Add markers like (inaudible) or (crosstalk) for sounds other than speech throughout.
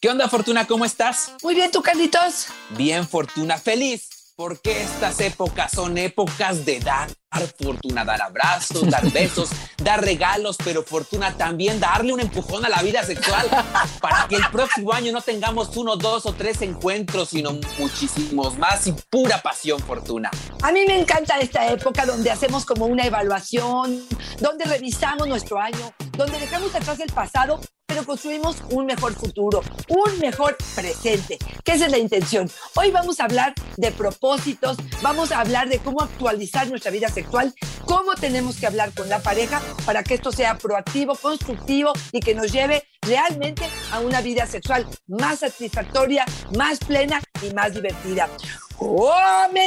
¿Qué onda, Fortuna? ¿Cómo estás? Muy bien, ¿tú, Carlitos? Bien, Fortuna. Feliz, porque estas épocas son épocas de dar fortuna, dar abrazos, dar (laughs) besos, dar regalos, pero fortuna también darle un empujón a la vida sexual para que el próximo año no tengamos uno, dos o tres encuentros, sino muchísimos más y pura pasión, fortuna. A mí me encanta esta época donde hacemos como una evaluación, donde revisamos nuestro año, donde dejamos atrás el pasado pero construimos un mejor futuro, un mejor presente, que esa es la intención. Hoy vamos a hablar de propósitos, vamos a hablar de cómo actualizar nuestra vida sexual, cómo tenemos que hablar con la pareja para que esto sea proactivo, constructivo y que nos lleve realmente a una vida sexual más satisfactoria, más plena y más divertida. ¡Comenzamos!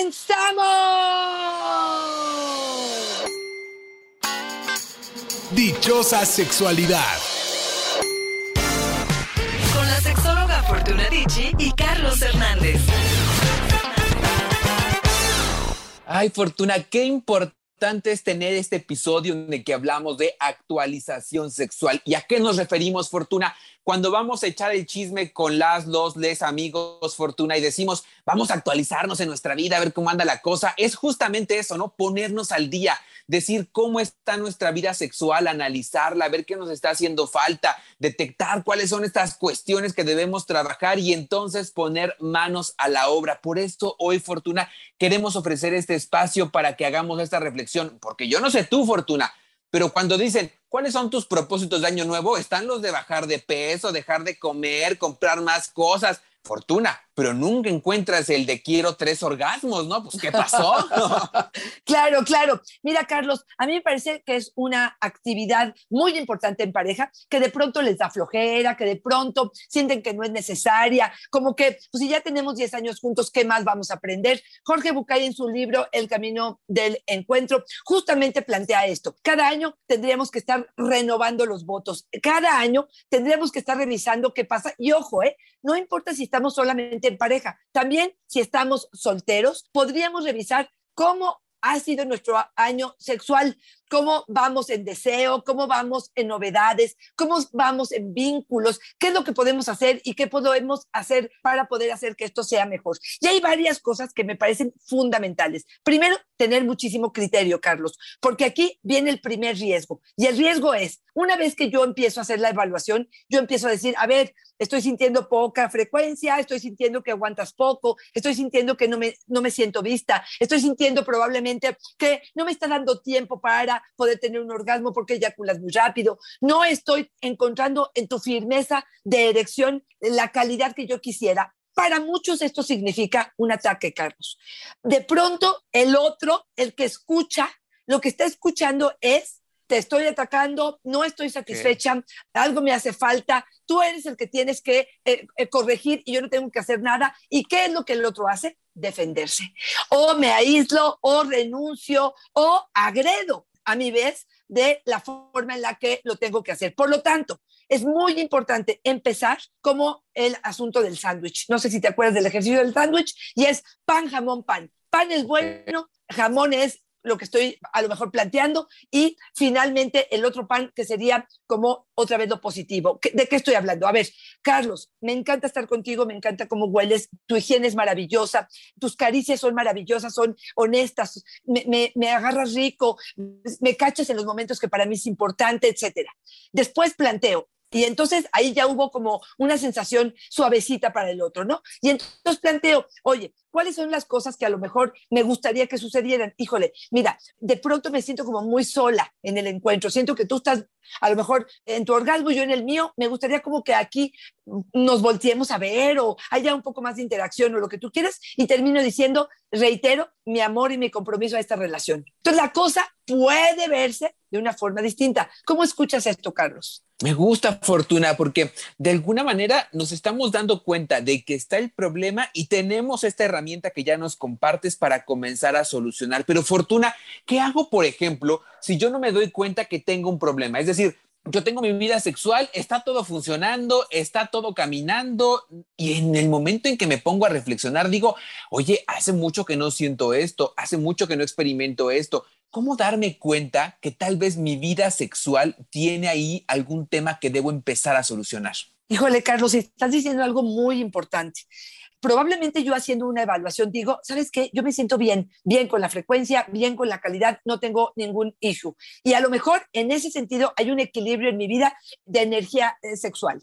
Dichosa sexualidad. Fortuna Dicci y Carlos Hernández. Ay, Fortuna, qué importante es tener este episodio en el que hablamos de actualización sexual. ¿Y a qué nos referimos, Fortuna? Cuando vamos a echar el chisme con las, los, les amigos, Fortuna, y decimos, vamos a actualizarnos en nuestra vida, a ver cómo anda la cosa, es justamente eso, ¿no? Ponernos al día decir cómo está nuestra vida sexual, analizarla, ver qué nos está haciendo falta, detectar cuáles son estas cuestiones que debemos trabajar y entonces poner manos a la obra. Por esto hoy, Fortuna, queremos ofrecer este espacio para que hagamos esta reflexión, porque yo no sé tú, Fortuna, pero cuando dicen, ¿cuáles son tus propósitos de año nuevo? Están los de bajar de peso, dejar de comer, comprar más cosas fortuna, pero nunca encuentras el de quiero tres orgasmos, ¿no? Pues, ¿qué pasó? (laughs) claro, claro. Mira, Carlos, a mí me parece que es una actividad muy importante en pareja, que de pronto les da flojera, que de pronto sienten que no es necesaria, como que, pues si ya tenemos 10 años juntos, ¿qué más vamos a aprender? Jorge Bucay en su libro El Camino del Encuentro justamente plantea esto. Cada año tendríamos que estar renovando los votos. Cada año tendríamos que estar revisando qué pasa. Y ojo, ¿eh? No importa si estamos solamente en pareja, también si estamos solteros, podríamos revisar cómo ha sido nuestro año sexual, cómo vamos en deseo, cómo vamos en novedades, cómo vamos en vínculos, qué es lo que podemos hacer y qué podemos hacer para poder hacer que esto sea mejor. Y hay varias cosas que me parecen fundamentales. Primero, tener muchísimo criterio, Carlos, porque aquí viene el primer riesgo. Y el riesgo es, una vez que yo empiezo a hacer la evaluación, yo empiezo a decir, a ver, estoy sintiendo poca frecuencia, estoy sintiendo que aguantas poco, estoy sintiendo que no me, no me siento vista, estoy sintiendo probablemente que no me está dando tiempo para poder tener un orgasmo porque eyaculas muy rápido. No estoy encontrando en tu firmeza de erección la calidad que yo quisiera. Para muchos esto significa un ataque, Carlos. De pronto, el otro, el que escucha, lo que está escuchando es te estoy atacando, no estoy satisfecha, algo me hace falta, tú eres el que tienes que eh, eh, corregir y yo no tengo que hacer nada. ¿Y qué es lo que el otro hace? Defenderse. O me aíslo, o renuncio, o agredo a mi vez de la forma en la que lo tengo que hacer. Por lo tanto, es muy importante empezar como el asunto del sándwich. No sé si te acuerdas del ejercicio del sándwich y es pan, jamón, pan. Pan es bueno, jamón es lo que estoy a lo mejor planteando y finalmente el otro pan que sería como otra vez lo positivo. ¿De qué estoy hablando? A ver, Carlos, me encanta estar contigo, me encanta cómo hueles, tu higiene es maravillosa, tus caricias son maravillosas, son honestas, me, me, agarras rico, me cachas en los momentos que para mí es importante, etcétera. Después planteo, y entonces ahí ya hubo como una sensación suavecita para el otro, ¿no? Y entonces planteo, oye, ¿cuáles son las cosas que a lo mejor me gustaría que sucedieran? Híjole, mira, de pronto me siento como muy sola en el encuentro, siento que tú estás a lo mejor en tu orgasmo, yo en el mío, me gustaría como que aquí nos volteemos a ver o haya un poco más de interacción o lo que tú quieras y termino diciendo, reitero, mi amor y mi compromiso a esta relación. Entonces la cosa puede verse de una forma distinta. ¿Cómo escuchas esto, Carlos? Me gusta Fortuna porque de alguna manera nos estamos dando cuenta de que está el problema y tenemos esta herramienta que ya nos compartes para comenzar a solucionar. Pero Fortuna, ¿qué hago, por ejemplo, si yo no me doy cuenta que tengo un problema? Es decir, yo tengo mi vida sexual, está todo funcionando, está todo caminando y en el momento en que me pongo a reflexionar digo, oye, hace mucho que no siento esto, hace mucho que no experimento esto. ¿Cómo darme cuenta que tal vez mi vida sexual tiene ahí algún tema que debo empezar a solucionar? Híjole, Carlos, estás diciendo algo muy importante probablemente yo haciendo una evaluación digo, ¿sabes qué? Yo me siento bien, bien con la frecuencia, bien con la calidad, no tengo ningún issue. Y a lo mejor en ese sentido hay un equilibrio en mi vida de energía eh, sexual.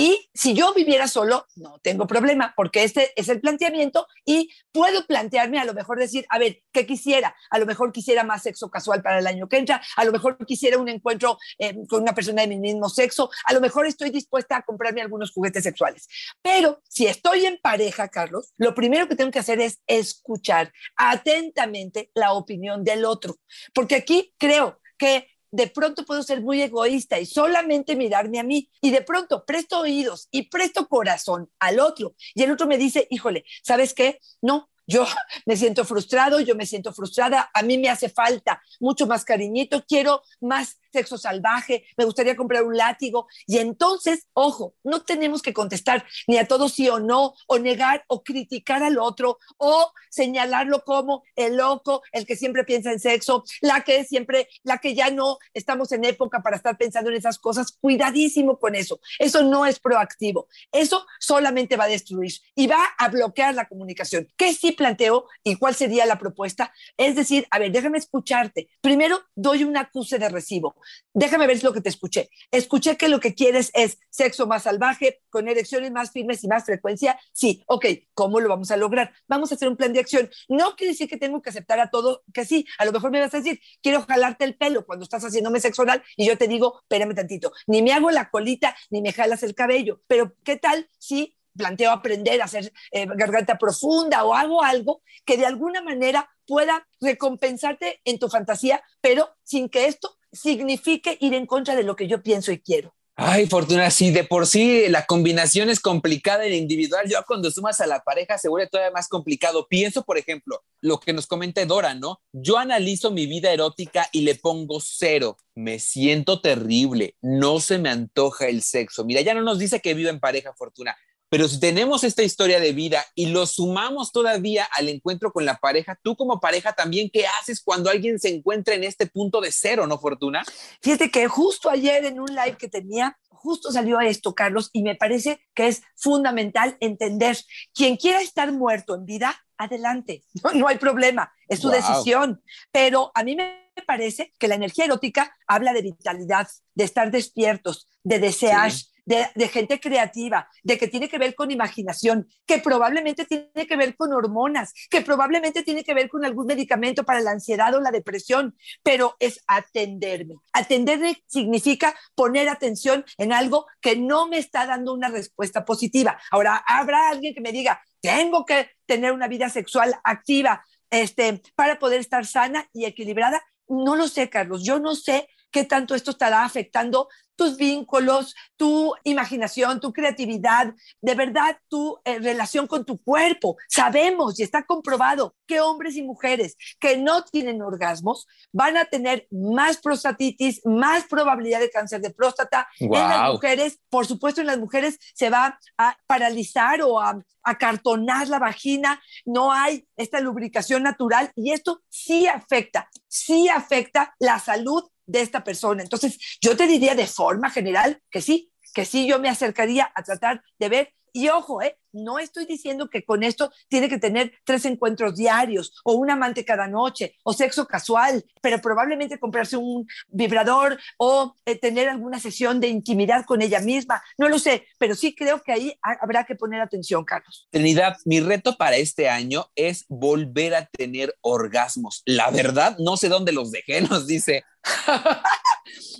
Y si yo viviera solo, no tengo problema, porque este es el planteamiento y puedo plantearme a lo mejor decir, a ver, ¿qué quisiera? A lo mejor quisiera más sexo casual para el año que entra, a lo mejor quisiera un encuentro eh, con una persona de mi mismo sexo, a lo mejor estoy dispuesta a comprarme algunos juguetes sexuales. Pero si estoy en pareja, Carlos, lo primero que tengo que hacer es escuchar atentamente la opinión del otro, porque aquí creo que de pronto puedo ser muy egoísta y solamente mirarme a mí y de pronto presto oídos y presto corazón al otro y el otro me dice, híjole, ¿sabes qué? No, yo me siento frustrado, yo me siento frustrada, a mí me hace falta mucho más cariñito, quiero más sexo salvaje, me gustaría comprar un látigo. Y entonces, ojo, no tenemos que contestar ni a todo sí o no, o negar o criticar al otro, o señalarlo como el loco, el que siempre piensa en sexo, la que siempre, la que ya no estamos en época para estar pensando en esas cosas. Cuidadísimo con eso. Eso no es proactivo. Eso solamente va a destruir y va a bloquear la comunicación. ¿Qué sí planteo y cuál sería la propuesta? Es decir, a ver, déjame escucharte. Primero, doy un acuse de recibo déjame ver lo que te escuché. Escuché que lo que quieres es sexo más salvaje, con erecciones más firmes y más frecuencia. Sí, ok, ¿cómo lo vamos a lograr? Vamos a hacer un plan de acción. No quiere decir que tengo que aceptar a todo, que sí, a lo mejor me vas a decir, quiero jalarte el pelo cuando estás haciéndome sexo oral y yo te digo, espérame tantito, ni me hago la colita, ni me jalas el cabello, pero ¿qué tal si planteo aprender a hacer eh, garganta profunda o hago algo que de alguna manera pueda recompensarte en tu fantasía, pero sin que esto signifique ir en contra de lo que yo pienso y quiero. Ay, Fortuna, sí, de por sí la combinación es complicada en individual, ya cuando sumas a la pareja se vuelve todavía más complicado. Pienso, por ejemplo, lo que nos comenta Dora, ¿no? Yo analizo mi vida erótica y le pongo cero. Me siento terrible, no se me antoja el sexo. Mira, ya no nos dice que vive en pareja, Fortuna. Pero si tenemos esta historia de vida y lo sumamos todavía al encuentro con la pareja, tú como pareja también, ¿qué haces cuando alguien se encuentra en este punto de cero, no, Fortuna? Fíjate que justo ayer en un live que tenía, justo salió esto, Carlos, y me parece que es fundamental entender, quien quiera estar muerto en vida, adelante, (laughs) no, hay problema, es su decisión. Pero a mí me parece que la energía erótica habla de vitalidad, de estar despiertos, de desear de, gente creativa, de que tiene que ver con imaginación, que probablemente tiene que ver con hormonas, que probablemente tiene que ver con algún medicamento para la ansiedad o la depresión, pero es atenderme. Atenderme significa poner atención en algo que no me está dando una respuesta positiva. Ahora, habrá alguien que me diga, tengo que tener una vida sexual activa este, para poder estar sana y equilibrada. No lo sé, Carlos. Yo no sé qué tanto esto estará afectando tus vínculos, tu imaginación, tu creatividad, de verdad tu eh, relación con tu cuerpo. Sabemos y está comprobado que hombres y mujeres que no tienen orgasmos van a tener más prostatitis, más probabilidad de cáncer de próstata. En las mujeres, por supuesto, en las mujeres se va a paralizar o a acartonar la vagina, no hay esta lubricación natural y esto sí afecta, sí afecta la salud de esta persona. Entonces, yo te diría de forma general que sí, que sí yo me acercaría a tratar de ver Y ojo, ¿eh? no estoy diciendo que con esto tiene que tener tres encuentros diarios o un amante cada noche o sexo casual, pero probablemente comprarse un vibrador o eh, tener alguna sesión de intimidad con ella misma. No lo sé, pero sí creo que ahí habrá que poner atención, Carlos. Trinidad, mi reto para este año es volver a tener orgasmos. La verdad, no sé dónde los dejé, (laughs) nos dice.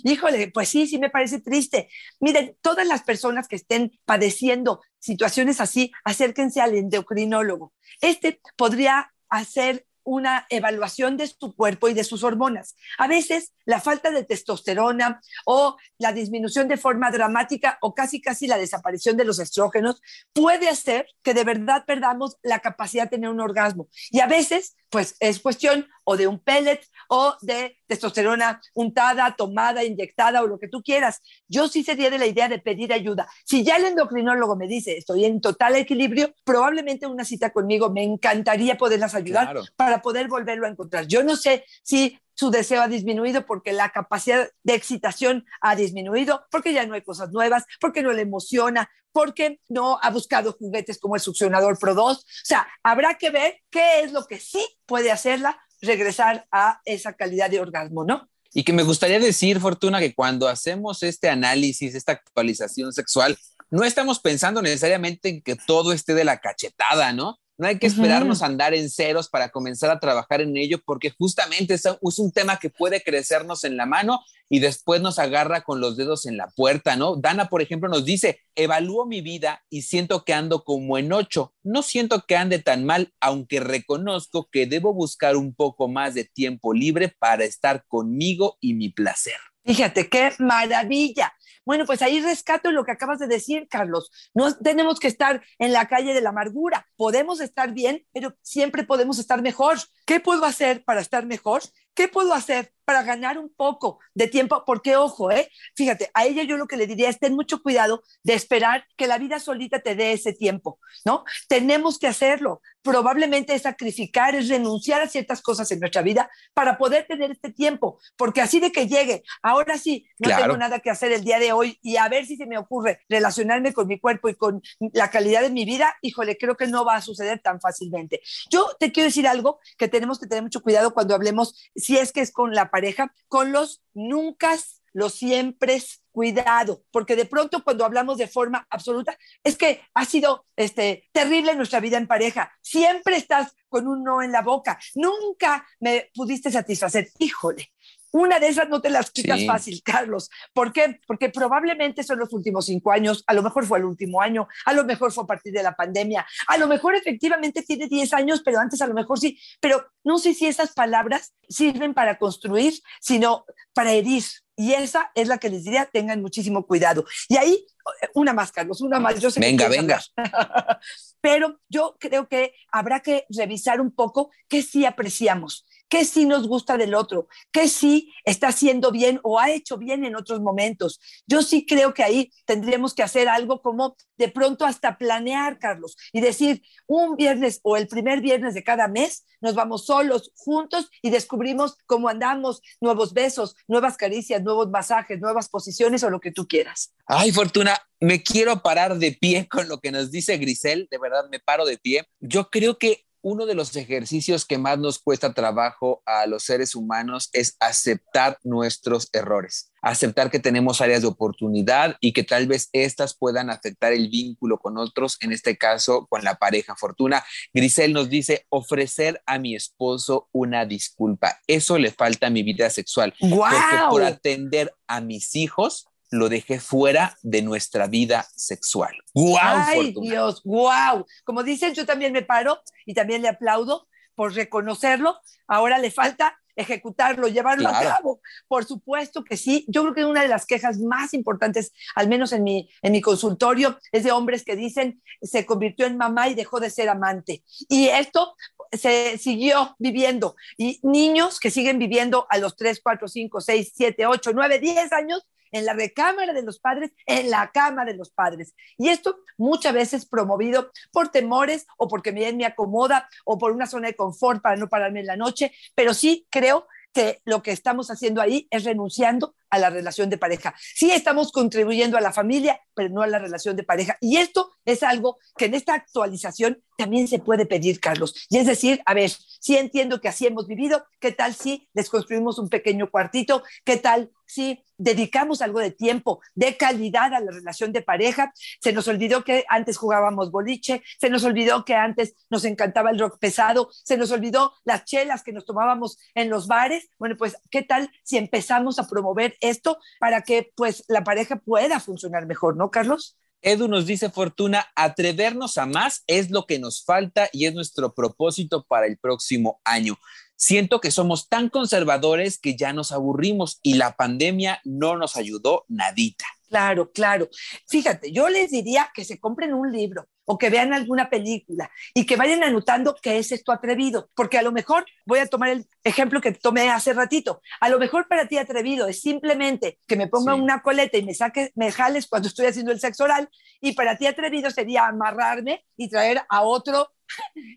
Híjole, pues sí, sí me parece triste. Miren, todas las personas que estén padeciendo situaciones así, acérquense al endocrinólogo. Este podría hacer una evaluación de su cuerpo y de sus hormonas. A veces la falta de testosterona o la disminución de forma dramática o casi casi la desaparición de los estrógenos puede hacer que de verdad perdamos la capacidad de tener un orgasmo. Y a veces, pues es cuestión o de un pellet o de testosterona untada, tomada, inyectada o lo que tú quieras. Yo sí sería de la idea de pedir ayuda. Si ya el endocrinólogo me dice estoy en total equilibrio, probablemente una cita conmigo me encantaría poderlas ayudar para poder volverlo a encontrar. Yo no sé si su deseo ha disminuido porque la capacidad de excitación ha disminuido, porque ya no hay cosas nuevas, porque no le emociona, porque no ha buscado juguetes como el succionador Pro 2. O sea, habrá que ver qué es lo que sí puede hacerla regresar a esa calidad de orgasmo, ¿no? Y que me gustaría decir, Fortuna, que cuando hacemos este análisis, esta actualización sexual, no estamos pensando necesariamente en que todo esté de la cachetada, ¿no? No hay que esperarnos a andar en ceros para comenzar a trabajar en ello, porque justamente es un tema que puede crecernos en la mano y después nos agarra con los dedos en la puerta, ¿no? Dana, por ejemplo, nos dice, evalúo mi vida y siento que ando como en ocho. No siento que ande tan mal, aunque reconozco que debo buscar un poco más de tiempo libre para estar conmigo y mi placer. Fíjate, qué maravilla. Bueno, pues ahí rescato lo que acabas de decir, Carlos. No tenemos que estar en la calle de la amargura. Podemos estar bien, pero siempre podemos estar mejor. ¿Qué puedo hacer para estar mejor? ¿Qué puedo hacer para ganar un poco de tiempo? Porque, ojo, ¿eh? fíjate, a ella yo lo que le diría es ten mucho cuidado de esperar que la vida solita te dé ese tiempo, ¿no? Tenemos que hacerlo. Probablemente es sacrificar, es renunciar a ciertas cosas en nuestra vida para poder tener este tiempo, porque así de que llegue, ahora sí, no tengo nada que hacer el día de hoy y a ver si se me ocurre relacionarme con mi cuerpo y con la calidad de mi vida, híjole, creo que no va a suceder tan fácilmente. Yo te quiero decir algo que tenemos que tener mucho cuidado cuando hablemos si es que es con la pareja, con los nunca, los siempre, cuidado, porque de pronto cuando hablamos de forma absoluta, es que ha sido este, terrible nuestra vida en pareja. Siempre estás con un no en la boca. Nunca me pudiste satisfacer. Híjole, una de esas no te las quitas fácil, Carlos. ¿Por qué? Porque probablemente son los últimos cinco años, a lo mejor fue el último año, a lo mejor fue a partir de la pandemia, a lo mejor efectivamente tiene diez años, pero antes a lo mejor sí. Pero no sé si esas palabras sirven para construir, sino para herir. Y esa es la que les diría, tengan muchísimo cuidado. Y ahí, una más, Carlos, una más. Yo sé venga, venga. (laughs) Pero yo creo que habrá que revisar un poco qué sí apreciamos qué sí nos gusta del otro, qué sí está haciendo bien o ha hecho bien en otros momentos. Yo sí creo que ahí tendríamos que hacer algo como de pronto hasta planear, Carlos, y decir, un viernes o el primer viernes de cada mes nos vamos solos, juntos y descubrimos cómo andamos, nuevos besos, nuevas caricias, nuevos masajes, nuevas posiciones o lo que tú quieras. Ay, Fortuna, me quiero parar de pie con lo que nos dice Grisel, de verdad me paro de pie. Yo creo que uno de los ejercicios que más nos cuesta trabajo a los seres humanos es aceptar nuestros errores, aceptar que tenemos áreas de oportunidad y que tal vez estas puedan afectar el vínculo con otros, en este caso con la pareja Fortuna. Grisel nos dice, ofrecer a mi esposo una disculpa. Eso le falta a mi vida sexual. Porque por atender a mis hijos, lo dejé fuera de nuestra vida sexual. ¡Wow! ¡Ay, Dios! ¡Wow! Como dicen, yo también me paro y también le aplaudo por reconocerlo. Ahora le falta ejecutarlo, llevarlo a cabo. Por supuesto que sí. Yo creo que una de las quejas más importantes, al menos en mi, en mi consultorio, es de hombres que dicen se convirtió en mamá y dejó de ser amante. Y esto se siguió viviendo. Y niños que siguen viviendo a los 3, 4, 5, 6, 7, 8, 9, 10 años en la recámara de los padres, en la cama de los padres. Y esto muchas veces promovido por temores o porque bien me acomoda o por una zona de confort para no pararme en la noche, pero sí creo que lo que estamos haciendo ahí es renunciando a la relación de pareja. Sí estamos contribuyendo a la familia, pero no a la relación de pareja. Y esto es algo que en esta actualización también se puede pedir, Carlos. Y es decir, a ver, sí entiendo que así hemos vivido, ¿qué tal si les construimos un pequeño cuartito? ¿Qué tal si dedicamos algo de tiempo, de calidad a la relación de pareja? Se nos olvidó que antes jugábamos boliche, se nos olvidó que antes nos encantaba el rock pesado, se nos olvidó las chelas que nos tomábamos en los bares. Bueno, pues, ¿qué tal si empezamos a promover esto para que pues la pareja pueda funcionar mejor, ¿no, Carlos? Edu nos dice, Fortuna, atrevernos a más es lo que nos falta y es nuestro propósito para el próximo año. Siento que somos tan conservadores que ya nos aburrimos y la pandemia no nos ayudó nadita. Claro, claro. Fíjate, yo les diría que se compren un libro o que vean alguna película y que vayan anotando qué es esto atrevido, porque a lo mejor, voy a tomar el ejemplo que tomé hace ratito, a lo mejor para ti atrevido es simplemente que me ponga Sí. una coleta y me saque, me jales cuando estoy haciendo el sexo oral, y para ti atrevido sería amarrarme y traer a otro,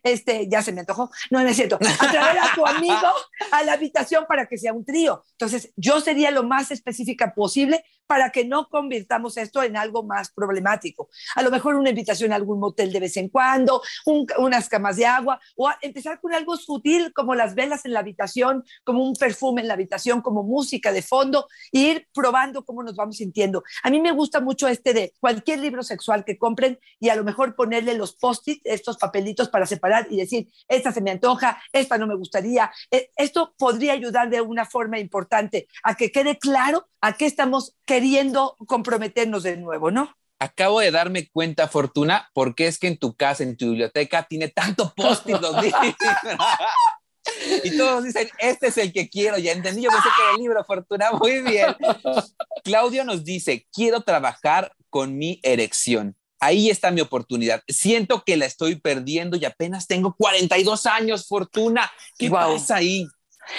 este, ya se me antojó, no, no es cierto, a traer a tu (laughs) amigo a la habitación para que sea un trío. Entonces, yo sería lo más específica posible para que no convirtamos esto en algo más problemático. A lo mejor una invitación a algún motel de vez en cuando, un- unas camas de agua, o empezar con algo sutil como las velas en la habitación, como un perfume en la habitación, como música de fondo, e ir probando cómo nos vamos sintiendo. A mí me gusta mucho este de cualquier libro sexual que compren y a lo mejor ponerle los post-it, estos papelitos para separar y decir, esta se me antoja, esta no me gustaría. Eh, Esto podría ayudar de una forma importante a que quede claro a qué estamos queriendo comprometernos de nuevo, ¿no? Acabo de darme cuenta, Fortuna, porque es que en tu casa, en tu biblioteca, tiene tanto post-it los (laughs) libros. Y todos dicen, este es el que quiero, ya entendí, yo pensé que era el libro, Fortuna, muy bien. Claudio nos dice, quiero trabajar con mi erección. Ahí está mi oportunidad. Siento que la estoy perdiendo y apenas tengo 42 años, Fortuna. ¿Qué Guau. pasa ahí?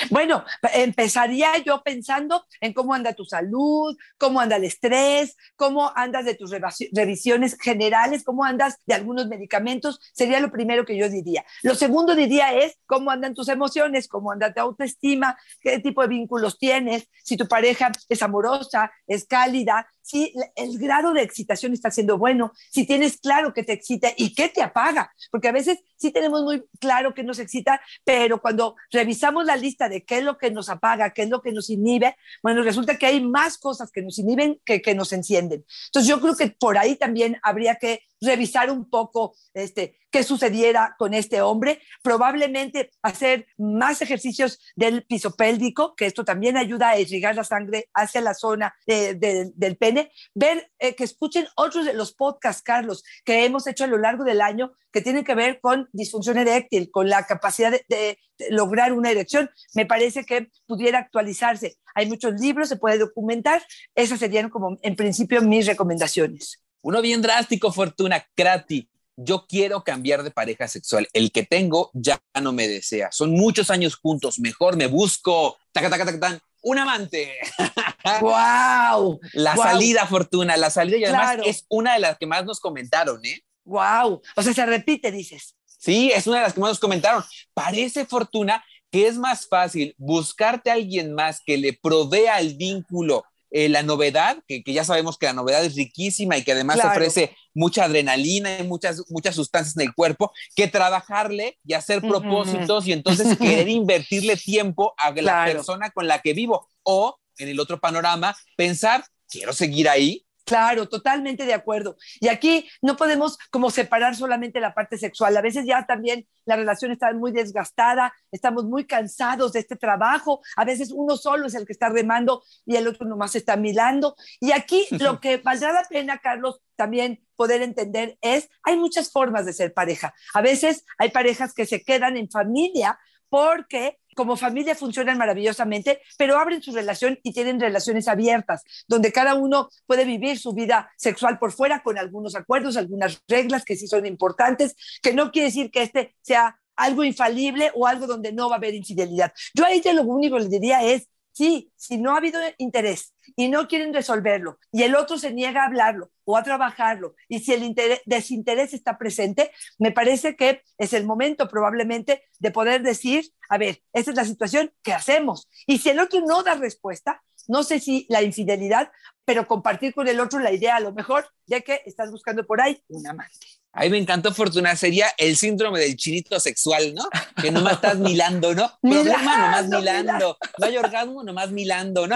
Bueno, empezaría yo pensando en cómo anda tu salud, cómo anda el estrés, cómo andas de tus revisiones generales, cómo andas de algunos medicamentos, sería lo primero que yo diría. Lo segundo diría es cómo andan tus emociones, cómo anda tu autoestima, qué tipo de vínculos tienes, si tu pareja es amorosa, es cálida, si el grado de excitación está siendo bueno, si tienes claro que te excita y qué te apaga, porque a veces sí tenemos muy claro que nos excita, pero cuando revisamos la lista de qué es lo que nos apaga, qué es lo que nos inhibe, bueno, resulta que hay más cosas que nos inhiben que, que nos encienden. Entonces yo creo que por ahí también habría que revisar un poco este, qué sucediera con este hombre, probablemente hacer más ejercicios del piso pélvico, que esto también ayuda a irrigar la sangre hacia la zona de- del pene, ver, eh, que escuchen otros de los podcasts, Carlos, que hemos hecho a lo largo del año, que tienen que ver con disfunción eréctil, con la capacidad de, de- de lograr una erección, me parece que pudiera actualizarse. Hay muchos libros, se puede documentar, esas serían como en principio mis recomendaciones. Uno bien drástico, Fortuna, Krati. Yo quiero cambiar de pareja sexual. El que tengo ya no me desea. Son muchos años juntos. Mejor me busco. Taca, taca, taca, tan, un amante. (laughs) ¡Wow! La salida, Fortuna, la salida. Y además Claro. es una de las que más nos comentaron, ¿eh? ¡Wow! O sea, se repite, dices. Sí, es una de las que más nos comentaron. Parece, Fortuna, que es más fácil buscarte a alguien más que le provea el vínculo, eh, la novedad, que, que ya sabemos que la novedad es riquísima y que además Claro. ofrece mucha adrenalina y muchas, muchas sustancias en el cuerpo, que trabajarle y hacer propósitos y entonces (laughs) querer invertirle tiempo a la Claro. persona con la que vivo. O, en el otro panorama, pensar, quiero seguir ahí, Claro, totalmente de acuerdo. Y aquí no podemos como separar solamente la parte sexual. A veces ya también la relación está muy desgastada, estamos muy cansados de este trabajo. A veces uno solo es el que está remando y el otro nomás está milando. Y aquí (laughs) lo que valdrá la pena, Carlos, también poder entender es, hay muchas formas de ser pareja. A veces hay parejas que se quedan en familia porque como familia funcionan maravillosamente, pero abren su relación y tienen relaciones abiertas, donde cada uno puede vivir su vida sexual por fuera con algunos acuerdos, algunas reglas que sí son importantes, que no quiere decir que este sea algo infalible o algo donde no va a haber infidelidad. Yo ahí ya lo único que le diría es, sí, si no ha habido interés y no quieren resolverlo y el otro se niega a hablarlo o a trabajarlo y si el interés, desinterés está presente, me parece que es el momento probablemente de poder decir, a ver, esta es la situación, ¿qué hacemos? Y si el otro no da respuesta, no sé si la infidelidad, pero compartir con el otro la idea a lo mejor, ya que estás buscando por ahí un amante. Ahí me encantó, Fortuna. Sería el síndrome del chinito sexual, ¿no? Que nomás estás milando, ¿no? (laughs) Problema, nomás Milando, milando. No hay orgasmo, nomás milando, ¿no?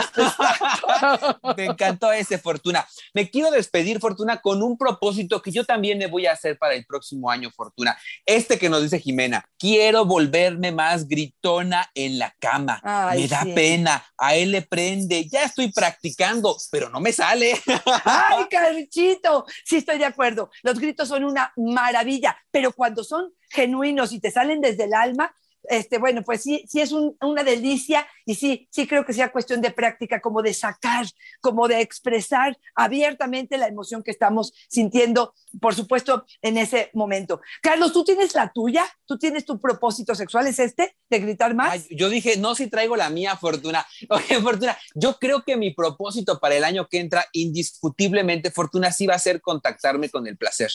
me encantó ese, Fortuna. Me quiero despedir, Fortuna, con un propósito que yo también me voy a hacer para el próximo año, Fortuna. Este que nos dice Jimena. Quiero volverme más gritona en la cama. Ay, me da sí. pena. A él le prende. Ya estoy practicando, pero no me sale. ¡Ay, Carchito! Sí, estoy de acuerdo. Los gritos son una maravilla, pero cuando son genuinos y te salen desde el alma, este, bueno, pues sí, sí es un- una delicia y sí, sí creo que sea cuestión de práctica, como de sacar, como de expresar abiertamente la emoción que estamos sintiendo, por supuesto, en ese momento. Carlos, ¿tú tienes la tuya? ¿Tú tienes tu propósito sexual? ¿Es este? ¿De gritar más? Ay, yo dije, no, si traigo la mía, Fortuna. (laughs) Oye, Fortuna, yo creo que mi propósito para el año que entra, indiscutiblemente, Fortuna, sí va a ser contactarme con el placer.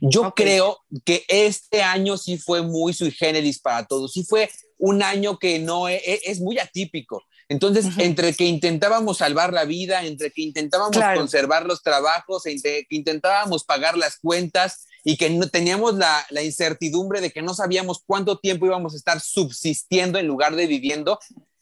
Yo Ok. creo que este año sí fue muy sui generis para todos. Sí fue un año que no e- e- es, muy atípico. Entonces, entre que intentábamos salvar la vida, entre que intentábamos Claro. conservar los trabajos, entre que intentábamos pagar las cuentas y que no teníamos la, la incertidumbre de que no sabíamos cuánto tiempo íbamos a estar subsistiendo en lugar de viviendo,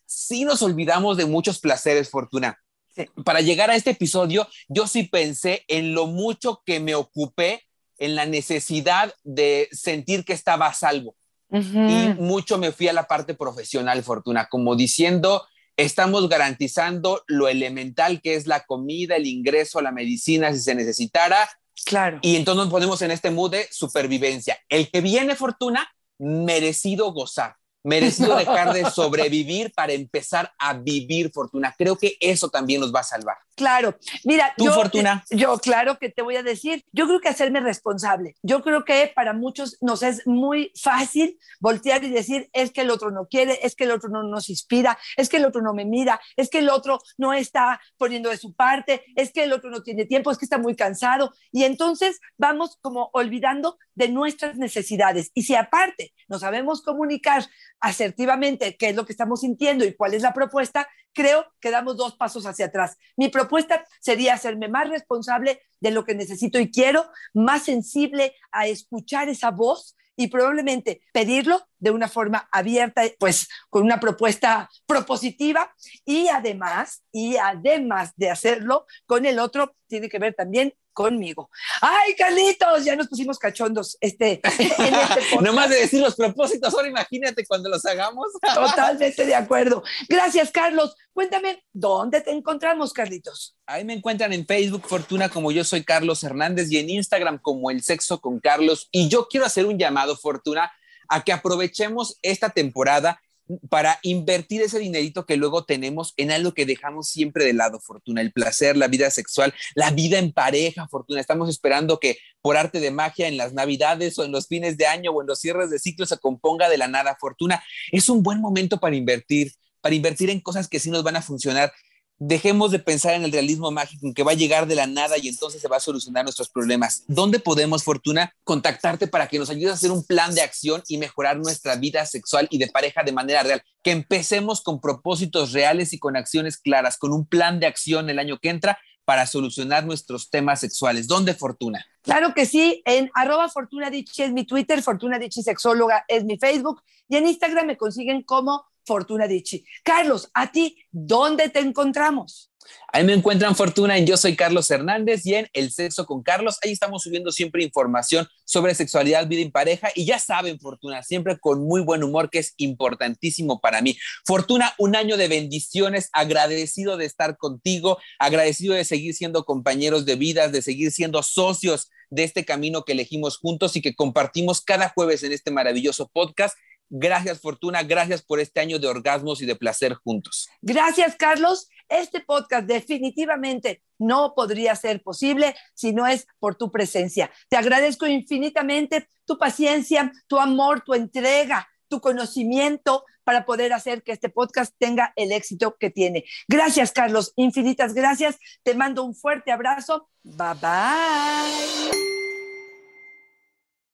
sí nos olvidamos de muchos placeres, Fortuna. Sí. Para llegar a este episodio, yo sí pensé en lo mucho que me ocupé en la necesidad de sentir que estaba a salvo Y mucho me fui a la parte profesional, Fortuna, como diciendo, estamos garantizando lo elemental que es la comida, el ingreso, la medicina, si se necesitara, Claro. y entonces nos ponemos en este mood de supervivencia. El que viene, Fortuna, merecido gozar, merecido dejar de sobrevivir para empezar a vivir, Fortuna. Creo que eso también nos va a salvar. Claro, mira, ¿Tu yo, Fortuna? yo claro que te voy a decir, yo creo que hacerme responsable, yo creo que para muchos nos es muy fácil voltear y decir, es que el otro no quiere, es que el otro no nos inspira, es que el otro no me mira, es que el otro no está poniendo de su parte, es que el otro no tiene tiempo, es que está muy cansado y entonces vamos como olvidando de nuestras necesidades y si aparte no sabemos comunicar asertivamente qué es lo que estamos sintiendo y cuál es la propuesta, creo que damos dos pasos hacia atrás. Mi propuesta sería hacerme más responsable de lo que necesito y quiero, más sensible a escuchar esa voz y probablemente pedirlo de una forma abierta, pues con una propuesta propositiva y además, y además de hacerlo con el otro, tiene que ver también conmigo. Ay, Carlitos, ya nos pusimos cachondos este, en este (laughs) podcast. No más de decir los propósitos, ahora imagínate cuando los hagamos. (laughs) Totalmente de acuerdo. Gracias, Carlos. Cuéntame, ¿dónde te encontramos, Carlitos? Ahí me encuentran en Facebook Fortuna como yo soy Carlos Hernández y en Instagram como El Sexo con Carlos. Y yo quiero hacer un llamado, Fortuna, a que aprovechemos esta temporada para invertir ese dinerito que luego tenemos en algo que dejamos siempre de lado, Fortuna, el placer, la vida sexual, la vida en pareja, Fortuna. Estamos esperando que por arte de magia en las navidades o en los fines de año o en los cierres de ciclo se componga de la nada, Fortuna. Es un buen momento para invertir, para invertir en cosas que sí nos van a funcionar dejemos de pensar en el realismo mágico, en que va a llegar de la nada y entonces se va a solucionar nuestros problemas. ¿Dónde podemos, Fortuna, contactarte para que nos ayudes a hacer un plan de acción y mejorar nuestra vida sexual y de pareja de manera real? Que empecemos con propósitos reales y con acciones claras, con un plan de acción el año que entra para solucionar nuestros temas sexuales. ¿Dónde, Fortuna? Claro que sí, en arroba Fortuna Dichi es mi Twitter, Fortuna Sexóloga es mi Facebook y en Instagram me consiguen como Fortuna Dichi. Carlos, a ti, ¿dónde te encontramos? Ahí me encuentran Fortuna en Yo Soy Carlos Hernández y en El Sexo con Carlos. Ahí estamos subiendo siempre información sobre sexualidad, vida y pareja. Y ya saben, Fortuna, siempre con muy buen humor, que es importantísimo para mí. Fortuna, un año de bendiciones, agradecido de estar contigo, agradecido de seguir siendo compañeros de vidas, de seguir siendo socios de este camino que elegimos juntos y que compartimos cada jueves en este maravilloso podcast. Gracias, Fortuna. Gracias por este año de orgasmos y de placer juntos. Gracias, Carlos. Este podcast definitivamente no podría ser posible si no es por tu presencia. Te agradezco infinitamente tu paciencia, tu amor, tu entrega, tu conocimiento para poder hacer que este podcast tenga el éxito que tiene. Gracias, Carlos. Infinitas gracias. Te mando un fuerte abrazo. Bye bye.